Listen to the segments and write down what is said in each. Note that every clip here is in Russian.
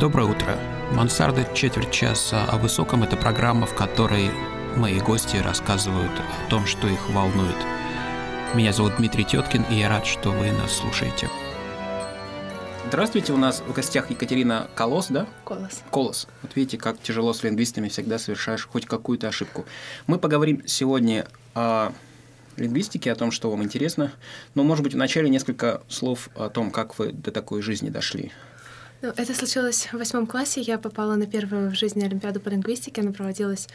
Доброе утро. Мансарда четверть часа о высоком – это программа, в которой мои гости рассказывают о том, что их волнует. Меня зовут Дмитрий Теткин, и я рад, что вы нас слушаете. Здравствуйте, у нас в гостях Екатерина Колос, да? Колос. Колос. Вот видите, как тяжело с лингвистами всегда совершаешь хоть какую-то ошибку. Мы поговорим сегодня о лингвистике, о том, что вам интересно. Но, может быть, вначале несколько слов о том, как вы до такой жизни дошли. Ну, это случилось в восьмом классе. Я попала на первую в жизни Олимпиаду по лингвистике. Она проводилась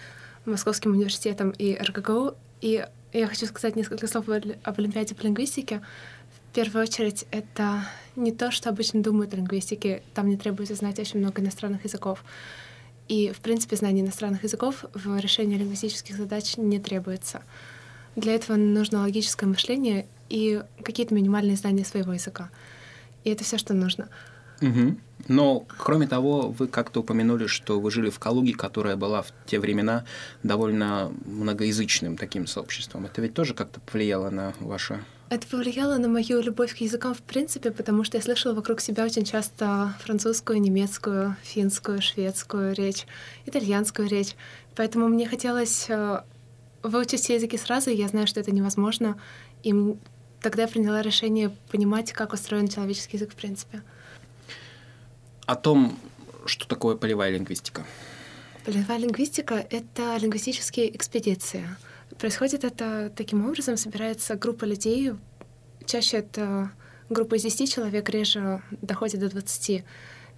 Московским университетом и РГГУ. И я хочу сказать несколько слов об Олимпиаде по лингвистике. В первую очередь, это не то, что обычно думают о лингвистике. Там не требуется знать очень много иностранных языков. И, в принципе, знание иностранных языков в решении лингвистических задач не требуется. Для этого нужно логическое мышление и какие-то минимальные знания своего языка. И это все, что нужно. Угу. Но, кроме того, вы как-то упомянули, что вы жили в Калуге, которая была в те времена довольно многоязычным таким сообществом. Это ведь тоже как-то повлияло на ваше это повлияло на мою любовь к языкам в принципе, потому что я слышала вокруг себя очень часто французскую, немецкую, финскую, шведскую речь, итальянскую речь. Поэтому мне хотелось э, выучить все языки сразу, и я знаю, что это невозможно. И тогда я приняла решение понимать, как устроен человеческий язык в принципе о том, что такое полевая лингвистика. Полевая лингвистика — это лингвистические экспедиции. Происходит это таким образом, собирается группа людей, чаще это группа из 10 человек, реже доходит до 20,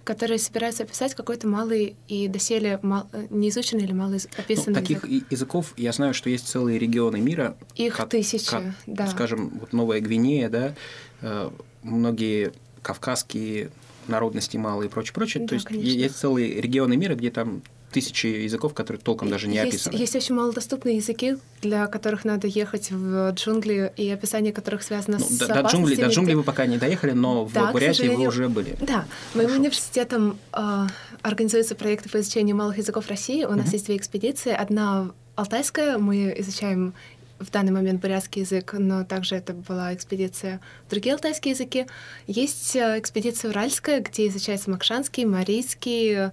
которые собираются описать какой-то малый и доселе мал, неизученный или мало описанный ну, таких язык. языков, я знаю, что есть целые регионы мира. Их как, тысячи, как, да. Скажем, вот Новая Гвинея, да, э, многие кавказские народности мало и прочее, прочее. Да, То есть конечно. есть целые регионы мира, где там тысячи языков, которые толком даже не есть, описаны. Есть очень малодоступные языки, для которых надо ехать в джунгли, и описание которых связано ну, с до, до джунглей, до джунглей вы пока не доехали, но да, в Бурятии вы уже были. Да. Моим Хорошо. университетом э, организуются проекты по изучению малых языков России. У нас uh-huh. есть две экспедиции. Одна алтайская, мы изучаем в данный момент бурятский язык, но также это была экспедиция в другие алтайские языки. Есть э, экспедиция уральская, где изучается макшанский, марийский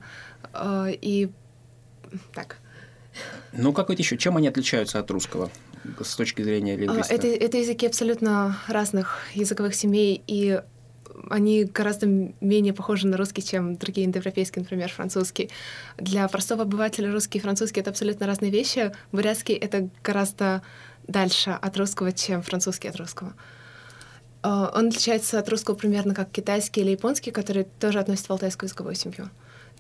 э, и так. Ну, какой-то еще. Чем они отличаются от русского с точки зрения лингвиста? Это, это языки абсолютно разных языковых семей, и они гораздо менее похожи на русский, чем другие индоевропейские, например, французский. Для простого обывателя русский и французский — это абсолютно разные вещи. Бурятский — это гораздо дальше от русского, чем французский от русского. А, он отличается от русского примерно как китайский или японский, которые тоже относятся в алтайскую языковую семью.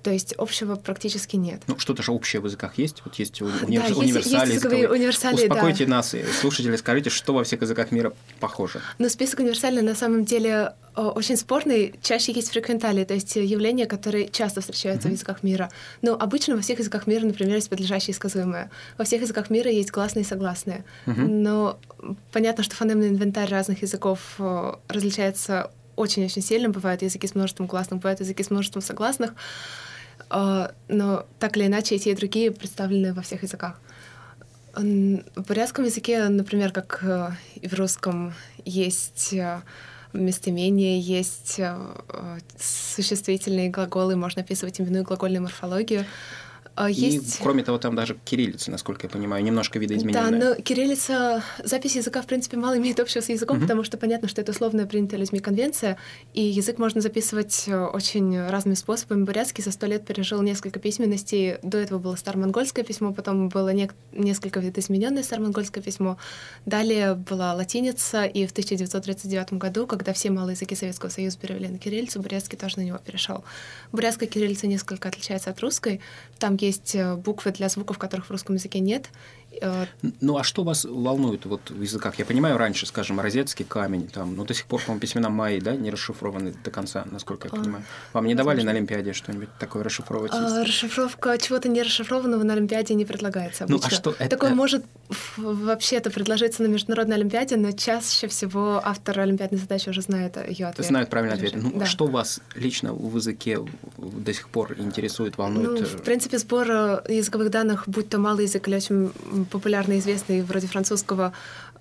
То есть общего практически нет. Ну, что-то же общее в языках есть. Вот есть уни... да, универсали. Есть, есть универсали, Успокойте да. нас, слушатели, скажите, что во всех языках мира похоже. Ну, список универсальный на самом деле очень спорный. Чаще есть фреквентали, то есть явления, которые часто встречаются mm-hmm. в языках мира. Но обычно во всех языках мира, например, есть подлежащие и сказуемые. Во всех языках мира есть гласные и согласные. Mm-hmm. Но понятно, что фонемный инвентарь разных языков различается очень-очень сильно. Бывают языки с множеством гласных, бывают языки с множеством согласных. Но так или иначе эти и другие представлены во всех языках. В бурятском языке, например, как э, и в русском, есть э, местоимения, есть э, существительные глаголы, можно описывать именную глагольную морфологию. А, есть... И, кроме того, там даже кириллица, насколько я понимаю, немножко видоизмененная. Да, но кириллица, запись языка, в принципе, мало имеет общего с языком, uh-huh. потому что понятно, что это условная принятая людьми конвенция, и язык можно записывать э, очень разными способами. Бурятский за сто лет пережил несколько письменностей. До этого было старомонгольское письмо, потом было не... несколько видоизмененное старомонгольское письмо. Далее была латиница, и в 1939 году, когда все малые языки Советского Союза перевели на кириллицу, бурятский тоже на него перешел. Бурятская кириллица несколько отличается от русской. Там есть есть э, буквы для звуков, которых в русском языке нет. Ну а что вас волнует вот в языках? Я понимаю, раньше, скажем, розетский камень, там, но до сих пор, по-моему, письмена майи, да, не расшифрованы до конца, насколько я а, понимаю. Вам не давали на Олимпиаде что-нибудь такое расшифровывать? А, расшифровка чего-то не расшифрованного на Олимпиаде не предлагается обычно. Ну, а что это? Такое может вообще-то предложиться на международной Олимпиаде, но чаще всего автор олимпиадной задачи уже знает ее ответ. Знает правильный ответ. Ну, да. что вас лично в языке до сих пор интересует, волнует? Ну, в принципе, сбор э, языковых данных, будь то малый язык или очень популярный, известный, вроде французского,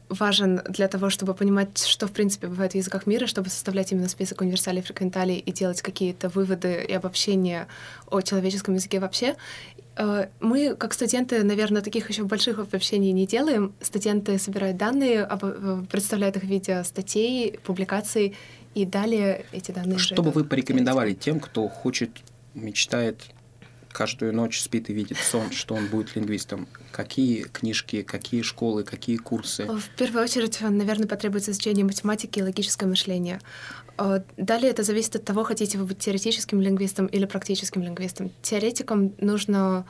важен для того, чтобы понимать, что в принципе бывает в языках мира, чтобы составлять именно список универсалей фреквенталей и делать какие-то выводы и обобщения о человеческом языке вообще. Э, мы, как студенты, наверное, таких еще больших обобщений не делаем. Студенты собирают данные, э, представляют их в виде статей, публикаций, и далее эти данные... Что бы вы порекомендовали тем, кто хочет, мечтает каждую ночь спит и видит сон, что он будет лингвистом. Какие книжки, какие школы, какие курсы? В первую очередь, наверное, потребуется изучение математики и логическое мышление. Э, далее это зависит от того, хотите вы быть теоретическим лингвистом или практическим лингвистом. Теоретикам нужно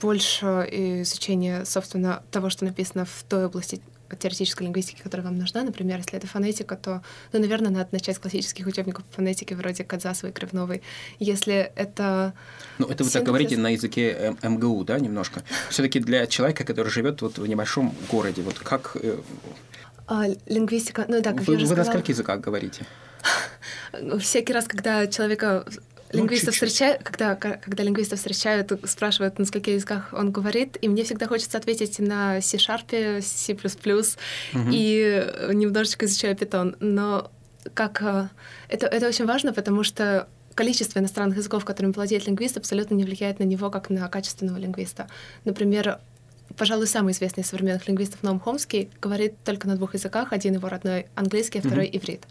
больше изучения, собственно, того, что написано в той области теоретической лингвистики, которая вам нужна. Например, если это фонетика, то, ну, наверное, надо начать с классических учебников фонетики вроде Кадзасовой и Кривновой. Если это... Ну, это вы так говорите на языке МГУ, да, немножко? все таки для человека, который живет вот в небольшом городе, вот как... Э, а, лингвистика, ну да, как вы, я уже Вы сказала... на скольких языках говорите? Всякий раз, когда человека лингвистов ну, встречают, когда, когда лингвистов встречают, спрашивают, на скольких языках он говорит, и мне всегда хочется ответить на C-Sharp, C++, угу. и немножечко изучаю Python. Но как... Э, это, это очень важно, потому что количество иностранных языков, которыми владеет лингвист, абсолютно не влияет на него как на качественного лингвиста. Например, пожалуй, самый известный из современных лингвистов Ноум Хомский говорит только на двух языках. Один его родной английский, а второй mm-hmm. иврит.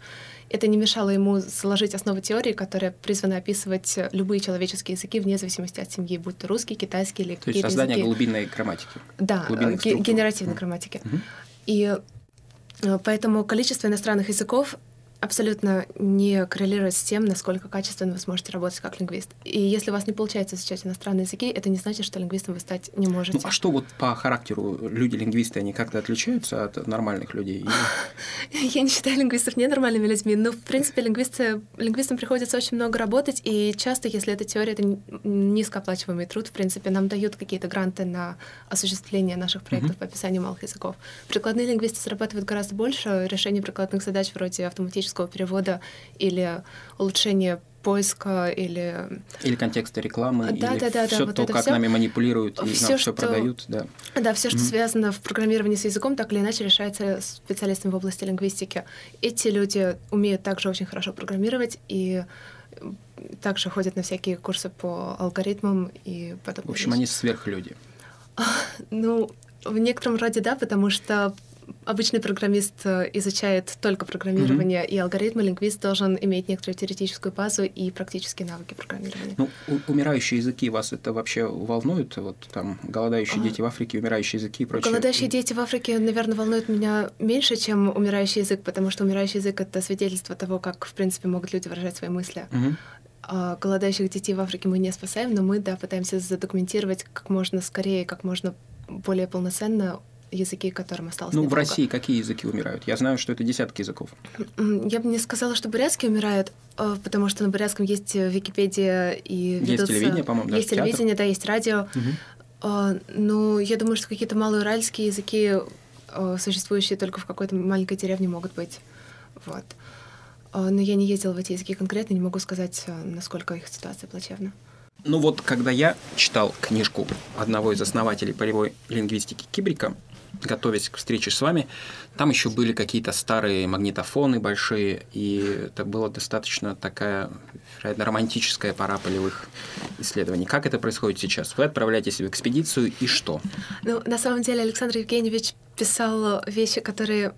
Это не мешало ему заложить основы теории, которая призвана описывать любые человеческие языки вне зависимости от семьи, будь то русский, китайский или То есть создание языки. глубинной грамматики. Да, ге- генеративной mm-hmm. грамматики. Mm-hmm. И э, поэтому количество иностранных языков абсолютно не коррелирует с тем, насколько качественно вы сможете работать как лингвист. И если у вас не получается изучать иностранные языки, это не значит, что лингвистом вы стать не можете. Ну, а что вот по характеру люди-лингвисты, они как-то отличаются от нормальных людей? Я не считаю лингвистов ненормальными людьми, но, в принципе, лингвисты, лингвистам приходится очень много работать, и часто, если эта теория, это низкооплачиваемый труд, в принципе, нам дают какие-то гранты на осуществление наших проектов по описанию малых языков. Прикладные лингвисты зарабатывают гораздо больше, решение прикладных задач вроде автоматического автоматического перевода или улучшение поиска или... Или контекста рекламы, да, или да, да, все да, вот то, как всё. нами манипулируют и все, нам все продают. Да, да все, что mm-hmm. связано в программировании с языком, так или иначе решается специалистами в области лингвистики. Эти люди умеют также очень хорошо программировать и также ходят на всякие курсы по алгоритмам и подобное. В общем, они сверхлюди. Ну, в некотором роде да, потому что обычный программист э, изучает только программирование mm-hmm. и алгоритмы, лингвист должен иметь некоторую теоретическую базу и практические навыки программирования. Ну, умирающие языки вас это вообще волнует? Вот там голодающие а... дети в Африке, умирающие языки и прочее? Голодающие дети в Африке, наверное, волнуют меня меньше, чем умирающий язык, потому что умирающий язык — это свидетельство того, как, в принципе, могут люди выражать свои мысли. Mm-hmm. Голодающих детей в Африке мы не спасаем, но мы, да, пытаемся задокументировать как можно скорее, как можно более полноценно языки, которым осталось Ну, в России какие языки умирают? Я знаю, что это десятки языков. Я бы не сказала, что бурятский умирает, э, потому что на бурятском есть э, Википедия и ведутся... Есть телевидение, по-моему, Есть театр. телевидение, да, есть радио. Угу. Ну, я думаю, что какие-то малоуральские языки, существующие только в какой-то маленькой деревне, могут быть. Вот. Но я не ездила в эти языки конкретно, не могу сказать, насколько их ситуация плачевна. Ну вот, когда я читал книжку одного из основателей полевой лингвистики Кибрика, готовясь к встрече с вами, там еще были какие-то старые магнитофоны большие, и это была достаточно такая, вероятно, романтическая пора полевых исследований. Как это происходит сейчас? Вы отправляетесь в экспедицию, и что? Ну, на самом деле Александр Евгеньевич писал вещи, которые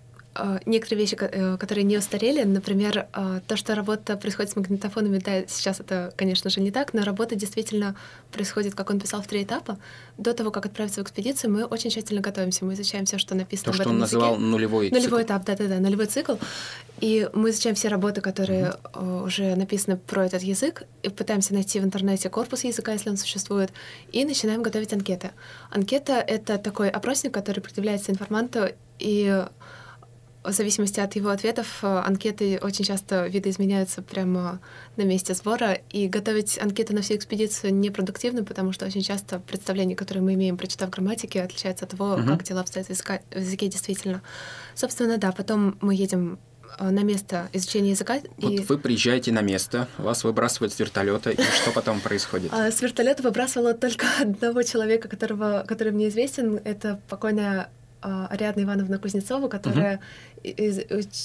некоторые вещи, э, которые не устарели, например, а, то, что работа происходит с магнитофонами, да, сейчас это, конечно же, не так, но работа действительно происходит, как он писал, в три этапа. До того, как отправиться в экспедицию, мы очень тщательно готовимся, мы изучаем все, что написано то, в этом что он языке. называл нулевой Нулевой цикл. этап, да-да-да, нулевой цикл. И мы изучаем все работы, которые mm-hmm. уже написаны про этот язык, и пытаемся найти в интернете корпус языка, если он существует, и начинаем готовить анкеты. Анкета — это такой опросник, который предъявляется информанту, и в зависимости от его ответов э, анкеты очень часто видоизменяются прямо на месте сбора, и готовить анкеты на всю экспедицию непродуктивно, потому что очень часто представление, которое мы имеем, прочитав грамматики, отличается от того, угу. как дела обстоят в, языка, в языке действительно. Собственно, да, потом мы едем э, на место изучения языка. Вот и... вы приезжаете на место, вас выбрасывают с вертолета, и что потом происходит? А, с вертолета выбрасывала только одного человека, которого, который мне известен. Это покойная Ариадна Ивановна Кузнецова, которая угу. из,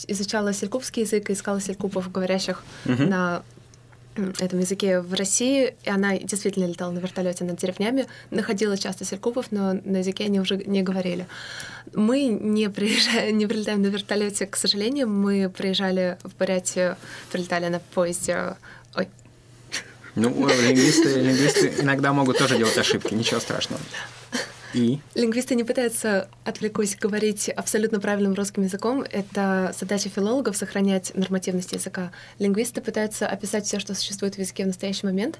изучала селькупский язык и искала селькупов, говорящих угу. на этом языке в России, и она действительно летала на вертолете над деревнями, находила часто селькупов, но на языке они уже не говорили. Мы не, приезжаем, не прилетаем на вертолете, к сожалению, мы приезжали в Бурятию, прилетали на поезде... Ой, ну, лингвисты, лингвисты иногда могут тоже делать ошибки, ничего страшного. И? Лингвисты не пытаются, отвлекусь, говорить абсолютно правильным русским языком. Это задача филологов — сохранять нормативность языка. Лингвисты пытаются описать все, что существует в языке в настоящий момент,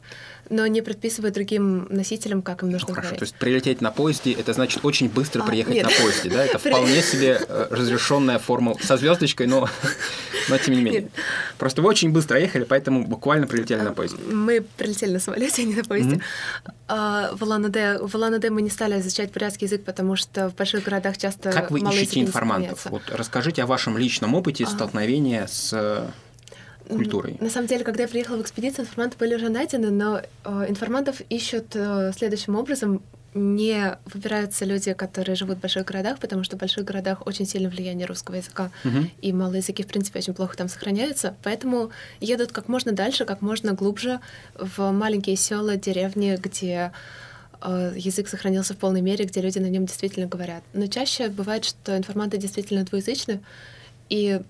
но не предписывают другим носителям, как им нужно ну, хорошо. говорить. То есть прилететь на поезде — это значит очень быстро а, приехать нет. на поезде, да? Это вполне себе э, разрешенная форма со звездочкой, но, но тем не менее. Нет. Просто вы очень быстро ехали, поэтому буквально прилетели на поезде. Мы прилетели на самолете, а не на поезде. Mm-hmm. А, в улан мы не стали изучать бурятский язык, потому что в больших городах часто Как вы ищете информантов? Вот расскажите о вашем личном опыте а. столкновения с э, культурой. На самом деле, когда я приехала в экспедицию, информанты были уже найдены, но э, информантов ищут э, следующим образом не выбираются люди, которые живут в больших городах, потому что в больших городах очень сильно влияние русского языка, uh-huh. и малые языки, в принципе, очень плохо там сохраняются. Поэтому едут как можно дальше, как можно глубже в маленькие села, деревни, где язык сохранился в полной мере, где люди на нем действительно говорят. Но чаще бывает, что информанты действительно двуязычны, и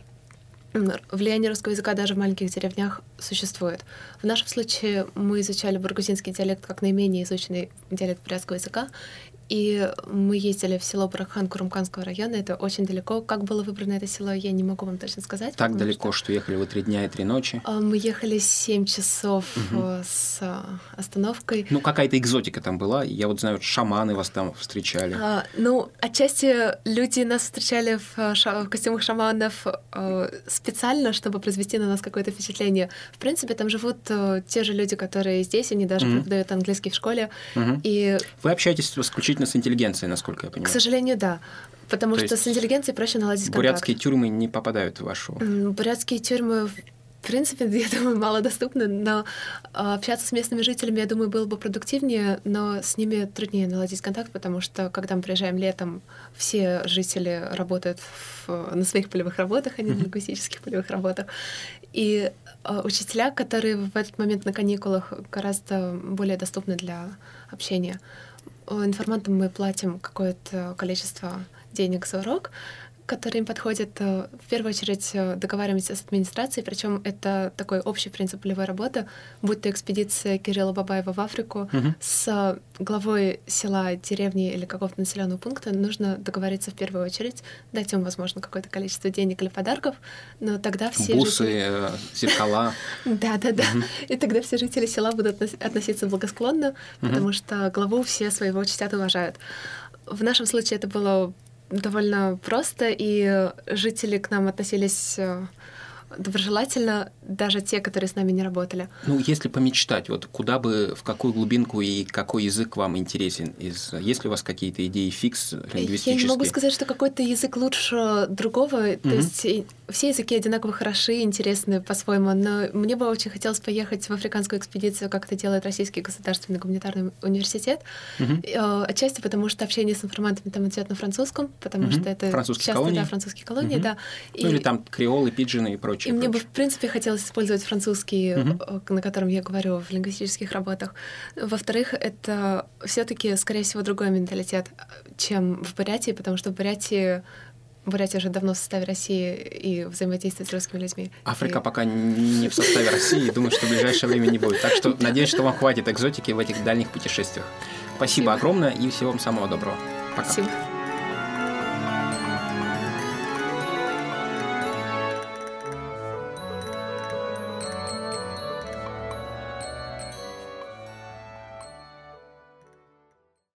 влияние русского языка даже в маленьких деревнях существует. В нашем случае мы изучали бургузинский диалект как наименее изученный диалект бурятского языка, и мы ездили в село Барахан Курумканского района. Это очень далеко. Как было выбрано это село, я не могу вам точно сказать. Так далеко, что... что ехали вы три дня и три ночи? А, мы ехали семь часов угу. с а, остановкой. Ну, какая-то экзотика там была. Я вот знаю, шаманы вас там встречали. А, ну, отчасти люди нас встречали в, ша- в костюмах шаманов а, специально, чтобы произвести на нас какое-то впечатление. В принципе, там живут а, те же люди, которые здесь, они даже угу. преподают английский в школе. Угу. И... Вы общаетесь исключительно исключительно с интеллигенцией, насколько я понимаю. К сожалению, да. Потому То что с интеллигенцией проще наладить контакт. Бурятские тюрьмы не попадают в вашу... Бурятские тюрьмы в принципе, я думаю, мало доступны, но а, общаться с местными жителями, я думаю, было бы продуктивнее, но с ними труднее наладить контакт, потому что, когда мы приезжаем летом, все жители работают в, на своих полевых работах, а не на лингвистических полевых работах. И а, учителя, которые в этот момент на каникулах, гораздо более доступны для общения. Информантам мы платим какое-то количество денег за урок, которые им подходят. Э, в первую очередь э, договариваемся с администрацией, причем это такой общий принцип полевой работы, будь то экспедиция Кирилла Бабаева в Африку угу. с главой села, деревни или какого-то населенного пункта, нужно договориться в первую очередь, дать им, возможно, какое-то количество денег или подарков, но тогда все Бусы, жители... зеркала. Да-да-да. И тогда все жители села будут относиться благосклонно, потому что главу все своего чтят и уважают. В нашем случае это было довольно просто, и жители к нам относились э, доброжелательно, даже те, которые с нами не работали. Ну, если помечтать, вот куда бы, в какую глубинку и какой язык вам интересен? Из, есть ли у вас какие-то идеи фикс лингвистические? Я не могу сказать, что какой-то язык лучше другого. Угу. То есть все языки одинаково хороши, интересны по-своему, но мне бы очень хотелось поехать в африканскую экспедицию, как это делает Российский государственный гуманитарный университет. Угу. Отчасти потому, что общение с информантами там идет на французском, потому угу. что это французские часто колонии. Да, французские колонии, угу. да. И... Ну или там креолы, пиджины и прочее. И мне прочее. бы, в принципе, хотелось использовать французский, угу. на котором я говорю в лингвистических работах. Во-вторых, это все таки скорее всего, другой менталитет, чем в Бурятии, потому что в Бурятии Бурятия уже давно в составе России и взаимодействует с русскими людьми. Африка и... пока не в составе России, думаю, что в ближайшее время не будет. Так что надеюсь, что вам хватит экзотики в этих дальних путешествиях. Спасибо, Спасибо. огромное и всего вам самого доброго. Пока. Спасибо.